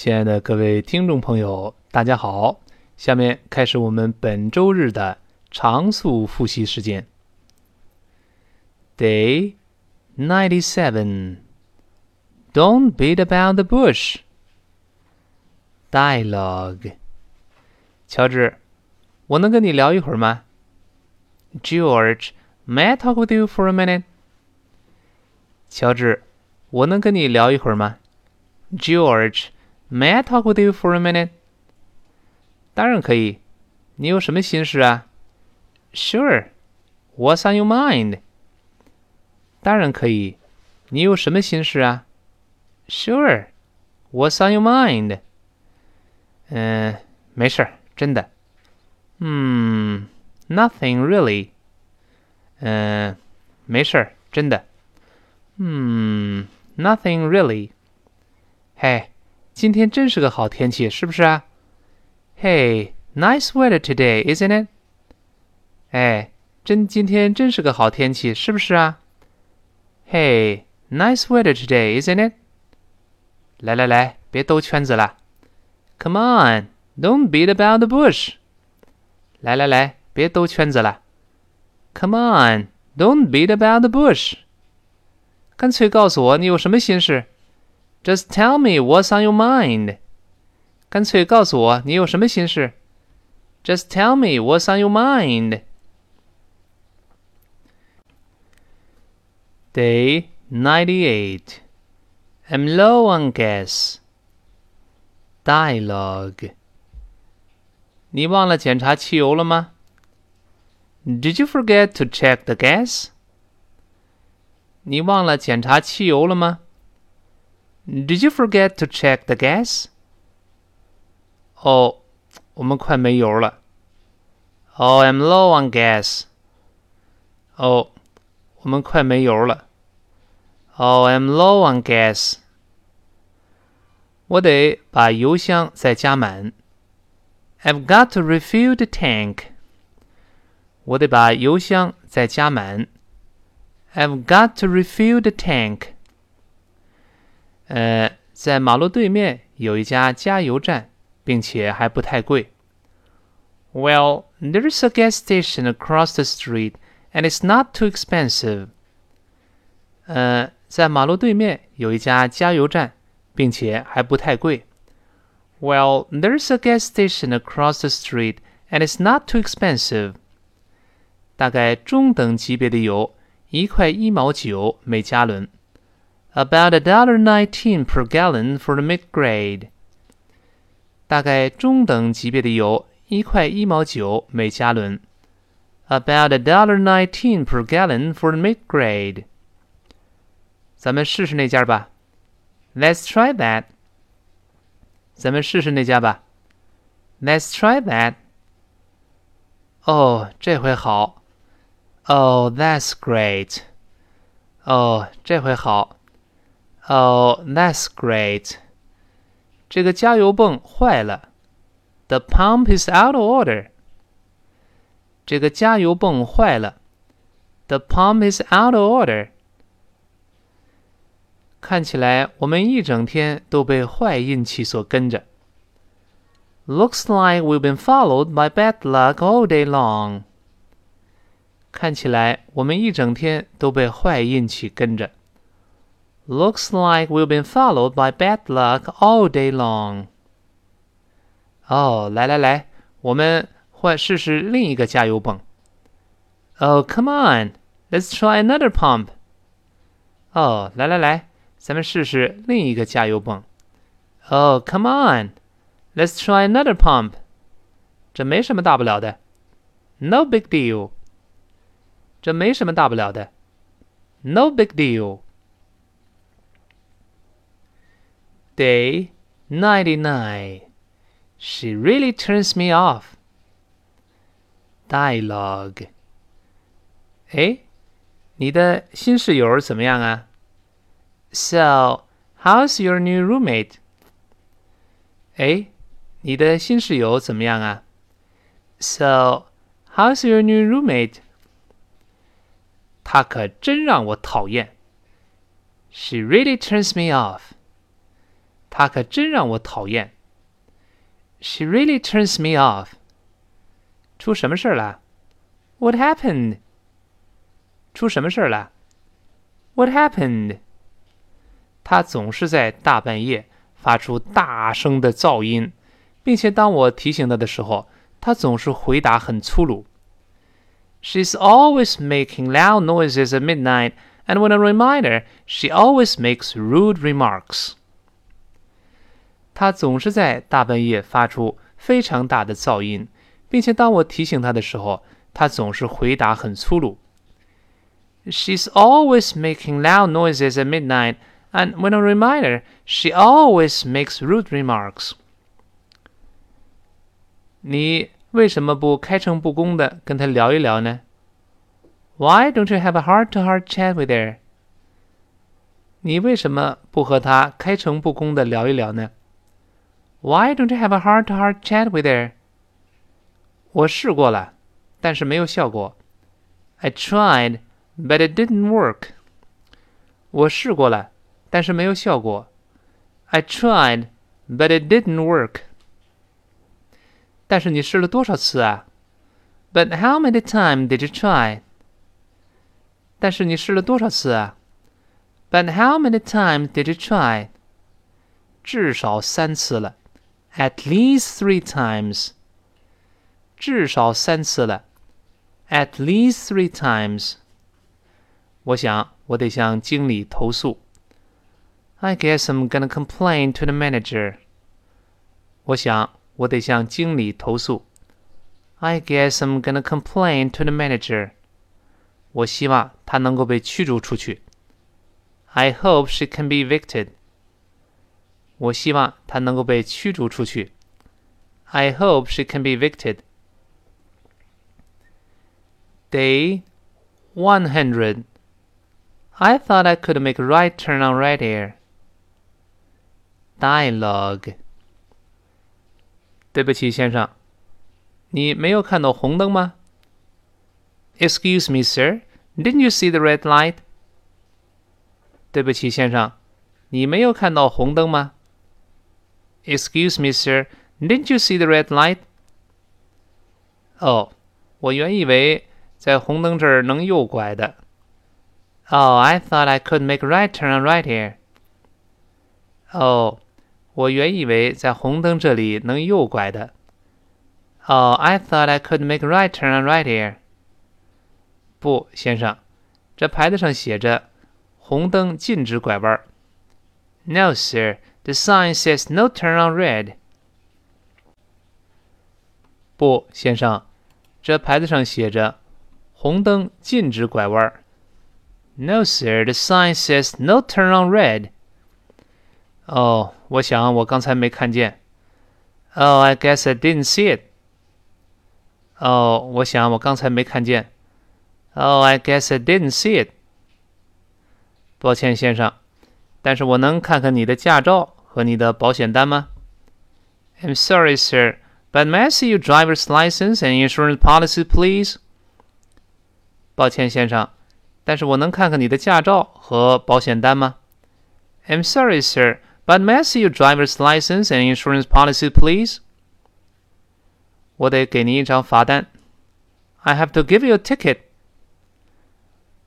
亲爱的各位听众朋友，大家好！下面开始我们本周日的常速复习时间。Day ninety-seven. Don't beat about the bush. Dialogue. 乔治，我能跟你聊一会儿吗？George, may I talk with you for a minute? 乔治，我能跟你聊一会儿吗？George, may I talk with you for a minute? 当然可以。你有什么心事啊？Sure. What's on your mind? 当然可以。你有什么心事啊？Sure. What's on your mind? 嗯，没事儿，真的。嗯，Nothing really. 嗯，没事儿，真的。嗯，Nothing really. 嘿， 今天真是个好天气，是不是啊？Hey, nice weather today, isn't it? 哎，真今天真是个好天气，是不是啊？Hey, nice weather today, isn't it? 来来来，别兜圈子了。Come on, don't beat about the bush. 来来来，别兜圈子了。Come on, don't beat about the bush. 干脆告诉我你有什么心事。 Just tell me what's on your mind. 干脆告诉我你有什么心事。Just tell me what's on your mind. Day 98. I'm low on gas. Dialogue. 你忘了检查汽油了吗？Did you forget to check the gas? 你忘了检查汽油了吗 ？Did you forget to check the gas? 哦，我们快没油了。Oh, I'm low on gas. 哦，我们快没油了。Oh, I'm low on gas. 我得把油箱再加满。I've got to refill the tank. 我得把油箱再加满。I've got to refill the tank. 呃，在马路对面有一家加油站，并且还不太贵。Well, there's a gas station across the street, and it's not too expensive. 呃，在马路对面有一家加油站，并且还不太贵。Well, there's a gas station across the street, and it's not too expensive. 大概中等级别的油。一块一毛九每加仑 ，about a dollar nineteen per gallon for the mid grade。大概中等级别的油，一块一毛九每加仑，about a dollar nineteen per gallon for the mid grade。咱们试试那家吧，Let's try that。咱们试试那家吧，Let's try that。哦，这回好。Oh, that's great. 哦，这回好。 Oh, that's great. 这个加油泵坏了。The pump is out of order. 这个加油泵坏了。The pump is out of order. 看起来我们一整天都被坏运气所跟着。Looks like we've been followed by bad luck all day long. 看起来我们一整天都被坏运气跟着。 Looks like we've been followed by bad luck all day long. 哦，来来来，我们换试试另一个加油泵。Oh, come on, let's try another pump. 哦，来来来，咱们试试另一个加油泵。Oh, come on, let's try another pump. 这没什么大不了的。No big deal. 这没什么大不了的，No big deal. Day ninety nine. She really turns me off. Dialogue. 哎，你的新室友怎么样啊？So, how's your new roommate? 哎，你的新室友怎么样啊？So, how's your new roommate? 她可真让我讨厌。She really turns me off。 她可真让我讨厌。She really turns me off。出什么事儿了？What happened？出什么事儿了？What happened？她总是在大半夜发出大声的噪音，并且当我提醒她的时候，她总是回答很粗鲁。She's always making loud noises at midnight, and when I remind her, she always makes rude remarks. 她总是在大半夜发出非常大的噪音，并且当我提醒她的时候，她总是回答很粗鲁。She's always making loud noises at midnight, and when I remind her, she always makes rude remarks. 你为什么不开诚布公的跟他聊一聊呢？Why don't you have a heart-to-heart chat with her？你为什么不和他开诚布公的聊一聊呢 ？Why don't you have a heart-to-heart chat with her？我试过了，但是没有效果。I tried, but it didn't work。我试过了，但是没有效果。I tried, but it didn't work。但是你试了多少次啊？But how many times did you try？但是你试了多少次啊？But how many times did you try？至少三次了 ，At least three times。至少三次了，At least three times。我想我得向经理投诉。I guess I'm gonna complain to the manager。我想。我得向经理投诉。I guess I'm gonna complain to the manager。我希望他能够被驱逐出去。I hope she can be evicted。 我希望他能够被驱逐出去。I hope she can be evicted。Day one hundred. I thought I could make a right turn on right here. Dialogue. 对不起，先生，你没有看到红灯吗？Excuse me, sir. Didn't you see the red light? 对不起，先生，你没有看到红灯吗 ？Excuse me, sir. Didn't you see the red light? 哦，我原以为在红灯这儿能右拐的。Oh, I thought I could make a right turn on right here. 哦。我原以为在红灯这里能右拐的。Oh, I thought I could make a right turn on right here. 不，先生，这牌子上写着红灯禁止拐弯。No, sir. The sign says no turn on red. 不，先生，这牌子上写着红灯禁止拐弯。No, sir. The sign says no turn on red. 哦，我想我刚才没看见。Oh, I guess I didn't see it. 哦，我想我刚才没看见。Oh, I guess I didn't see it. 抱歉，先生，但是我能看看你的驾照 和你的保险单吗？I'm sorry, sir, but may I see your driver's license and insurance policy, please? 抱歉，先生，但是我能看看你的驾照和保险单吗？I'm sorry, sir. But may I see your driver's license and insurance policy, please? 我得给您一张罚单。I have to give you a ticket.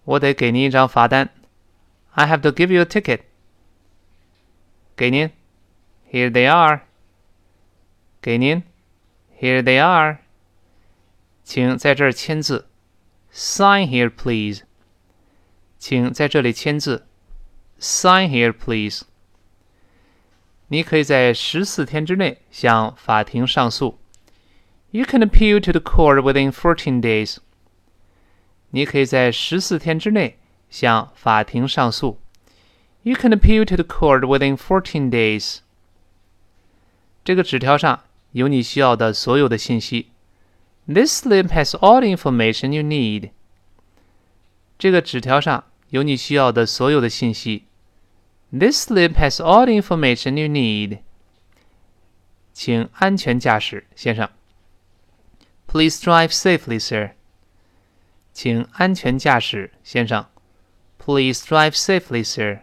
我得给您一张罚单。I have to give you a ticket. 给您。Here they are. 给您。Here they are. 请在这儿签字。Sign here, please. 请在这里签字。Sign here, please. 你可以在十四天之内向法庭上诉。You can appeal to the court within fourteen days。你可以在十四天之内向法庭上诉。 You can appeal to the court within fourteen days。这个纸条上有你需要的所有的信息。This slip has all the information you need。这个纸条上有你需要的所有的信息。This slip has all the information you need. 请安全驾驶，先生。Please drive safely, sir. 请安全驾驶，先生。Please drive safely, sir.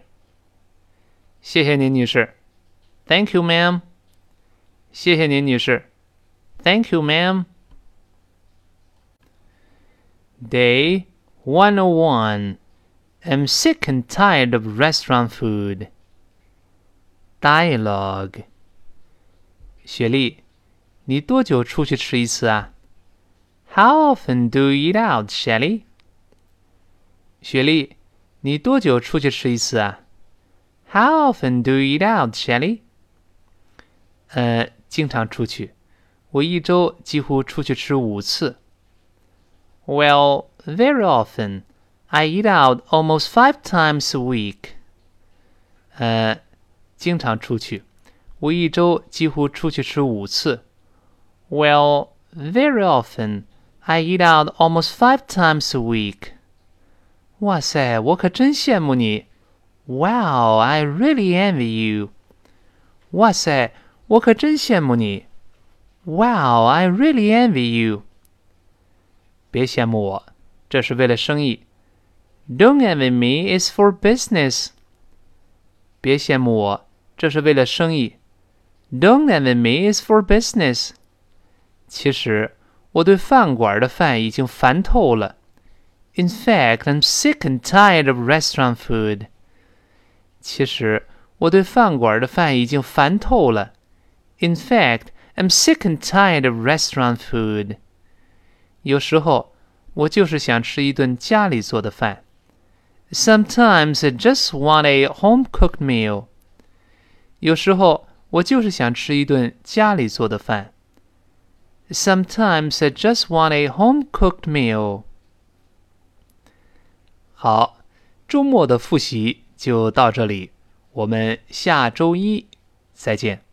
谢谢您，女士。 Thank you, ma'am. 谢谢您，女士。Thank you, ma'am. Day 101. I'm sick and tired of restaurant food. Dialogue. 雪莉，你多久出去吃一次啊？How often do you eat out, Shelly? 雪莉，你多久出去吃一次啊 ？How often do you eat out, Shelly? 呃，经常出去，我一周几乎出去吃五次。Well, very often. I eat out almost five times a week. 呃，经常出去，我一周几乎出去吃五次。Well, very often. I eat out almost five times a week. 哇塞，我可真羡慕你。 Wow, I really envy you. 哇塞，我可真羡慕你。Wow, I really envy you. 别羡慕我，这是为了生意。Don't envy me, it's for business. 别羡慕我，这是为了生意。Don't envy me, it's for business. 其实我对饭馆的饭已经烦透了。In fact, I'm sick and tired of restaurant food. 其实我对饭馆的饭已经烦透了。In fact, I'm sick and tired of restaurant food. 有时候我就是想吃一顿家里做的饭。Sometimes I just want a home-cooked meal. 有时候我就是想吃一顿家里做的饭。Sometimes I just want a home-cooked meal. 好，周末的复习 就到这里，我们下周一再见。